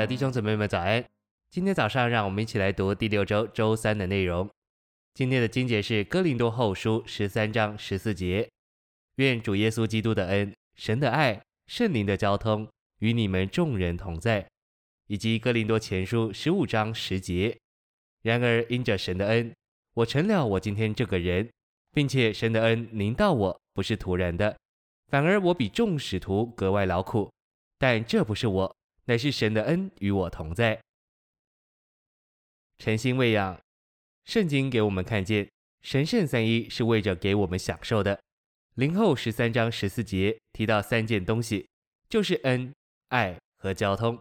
的弟兄姊妹们早安！今天早上，让我们一起来读第六周周三的内容。今天的经节是哥林多后书十三章十四节。愿主耶稣基督的恩、神的爱、圣灵的交通与你们众人同在，以及哥林多前书十五章十节。然而因着神的恩，我成了我今天这个人，并且神的恩临到我不是徒然的，反而我比众使徒格外劳苦，但这不是我。乃是神的恩与我同在。诚心喂养，圣经给我们看见神圣三一是为着给我们享受的。灵后十三章十四节提到三件东西，就是恩、爱和交通。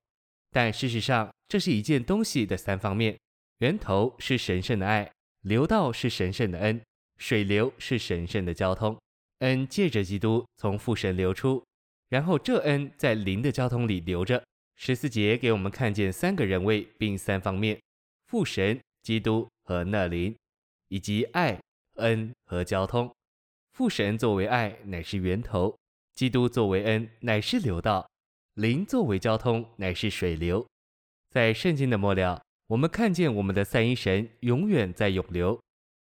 但事实上，这是一件东西的三方面：源头是神圣的爱，流道是神圣的恩，水流是神圣的交通。恩借着基督从父神流出，然后这恩在灵的交通里流着。十四节给我们看见三个人位，并三方面：父神、基督和那灵，以及爱、恩和交通。父神作为爱，乃是源头；基督作为恩，乃是流道；灵作为交通，乃是水流。在圣经的末了，我们看见我们的三一神永远在涌流。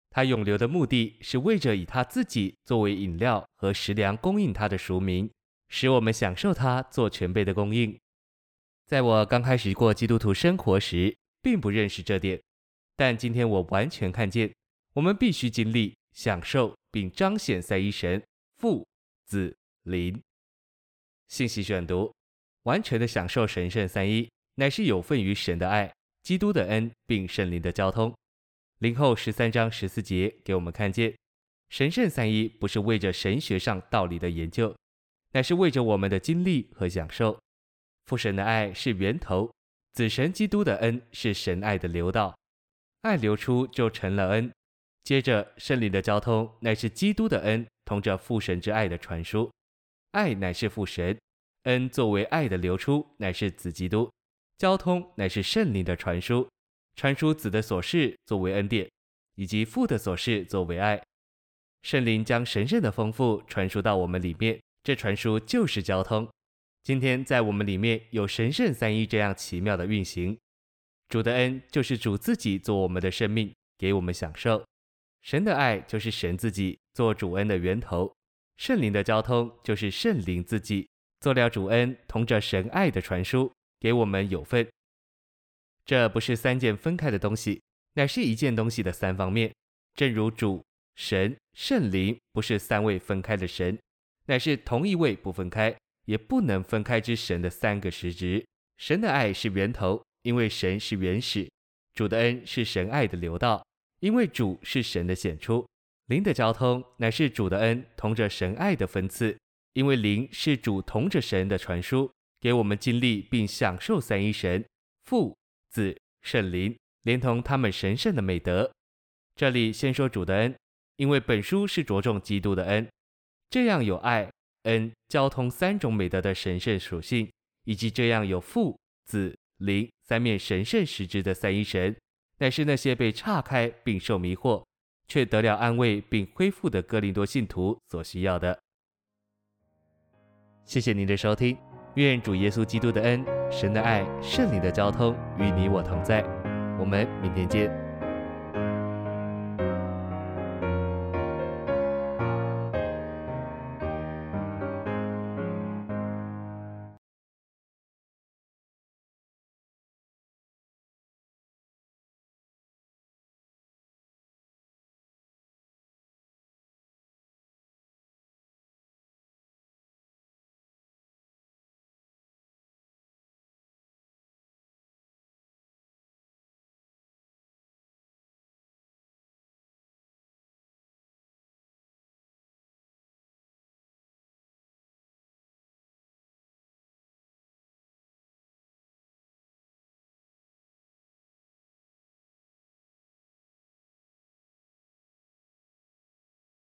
他涌流的目的是为着以他自己作为饮料和食粮供应他的赎民，使我们享受他做全备的供应。在我刚开始过基督徒生活时，并不认识这点，但今天我完全看见，我们必须经历、享受并彰显三一神父、子、灵。信息选读：完全的享受神圣三一，乃是有份于神的爱、基督的恩并圣灵的交通。林后十三章十四节给我们看见，神圣三一不是为着神学上道理的研究，乃是为着我们的经历和享受。父神的爱是源头，子神基督的恩是神爱的流道，爱流出就成了恩。接着圣灵的交通乃是基督的恩同着父神之爱的传输，爱乃是父神，恩作为爱的流出乃是子基督，交通乃是圣灵的传输，传输子的所事作为恩典，以及父的所事作为爱。圣灵将神圣的丰富传输到我们里面，这传输就是交通。今天在我们里面有神圣三一这样奇妙的运行，主的恩就是主自己做我们的生命，给我们享受；神的爱就是神自己做主恩的源头；圣灵的交通就是圣灵自己做了主恩，同着神爱的传输，给我们有份。这不是三件分开的东西，乃是一件东西的三方面。正如主、神、圣灵不是三位分开的神，乃是同一位不分开。也不能分开之神的三个实质。神的爱是源头，因为神是原始；主的恩是神爱的流道，因为主是神的显出；灵的交通乃是主的恩同着神爱的分赐，因为灵是主同着神的传输，给我们经历并享受三一神父、子、圣灵，连同他们神圣的美德。这里先说主的恩，因为本书是着重基督的恩，这样有爱。恩交通三种美德的神圣属性，以及这样有父、子、灵三面神圣实质的三一神，乃是那些被岔开并受迷惑，却得了安慰并恢复的哥林多信徒所需要的。谢谢您的收听，愿主耶稣基督的恩、神的爱、圣灵的交通与你我同在。我们明天见。